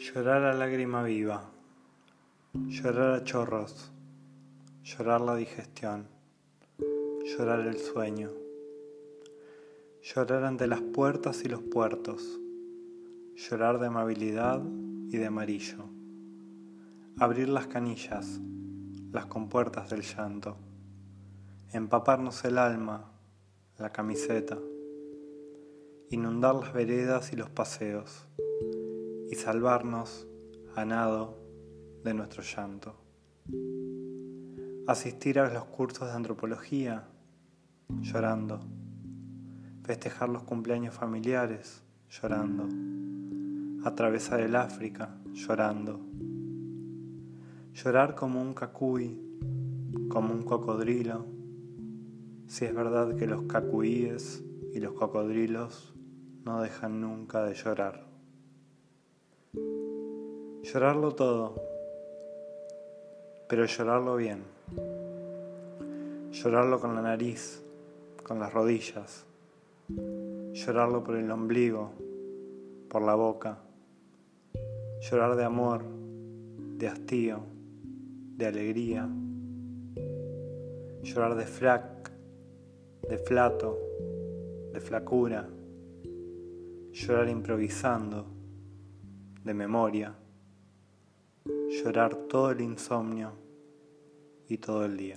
Llorar a lágrima viva, llorar a chorros, llorar la digestión, llorar el sueño, llorar ante las puertas y los puertos, llorar de amabilidad y de amarillo, abrir las canillas, las compuertas del llanto, empaparnos el alma, la camiseta, inundar las veredas y los paseos y salvarnos a nado de nuestro llanto. Asistir a los cursos de antropología llorando. Festejar los cumpleaños familiares llorando. Atravesar el África llorando. Llorar como un cacuy, como un cocodrilo, si es verdad que los cacuíes y los cocodrilos no dejan nunca de llorar. Llorarlo todo, pero llorarlo bien. Llorarlo con la nariz, con las rodillas. Llorarlo por el ombligo, por la boca. Llorar de amor, de hastío, de alegría. Llorar de flac, de flato, de flacura. Llorar improvisando, de memoria llorar todo el insomnio y todo el día.